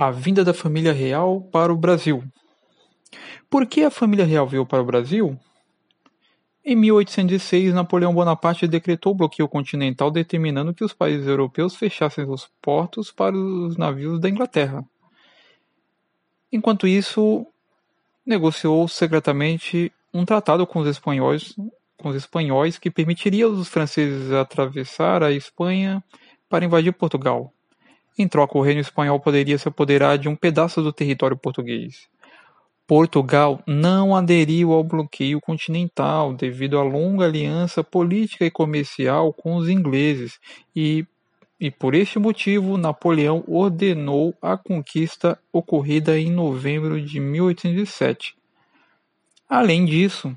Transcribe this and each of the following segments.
A vinda da família real para o Brasil. Por que a família real veio para o Brasil? Em 1806, Napoleão Bonaparte decretou o bloqueio continental, determinando que os países europeus fechassem os portos para os navios da Inglaterra. Enquanto isso, negociou secretamente um tratado com os espanhóis, com os espanhóis que permitiria aos franceses atravessar a Espanha para invadir Portugal. Em troca, o reino espanhol poderia se apoderar de um pedaço do território português. Portugal não aderiu ao bloqueio continental devido à longa aliança política e comercial com os ingleses e, e por este motivo Napoleão ordenou a conquista ocorrida em novembro de 1807. Além disso,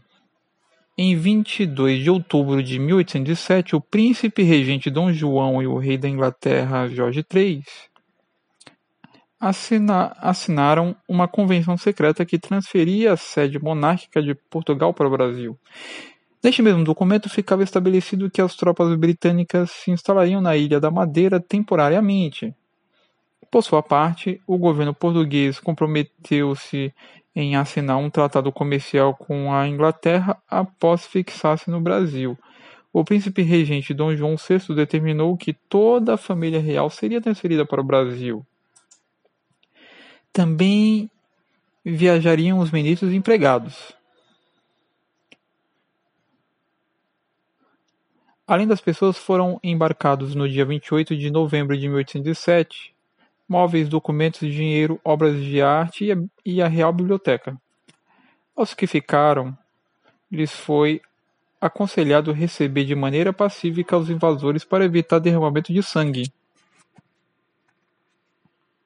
em 22 de outubro de 1807, o príncipe regente Dom João e o rei da Inglaterra Jorge III assina, assinaram uma convenção secreta que transferia a sede monárquica de Portugal para o Brasil. Neste mesmo documento ficava estabelecido que as tropas britânicas se instalariam na Ilha da Madeira temporariamente. Por sua parte, o governo português comprometeu-se em assinar um tratado comercial com a Inglaterra após fixar-se no Brasil. O príncipe regente Dom João VI determinou que toda a família real seria transferida para o Brasil. Também viajariam os ministros e empregados. Além das pessoas, foram embarcados no dia 28 de novembro de 1807 móveis, documentos, dinheiro, obras de arte e a Real Biblioteca. Aos que ficaram, lhes foi aconselhado receber de maneira pacífica os invasores para evitar derramamento de sangue.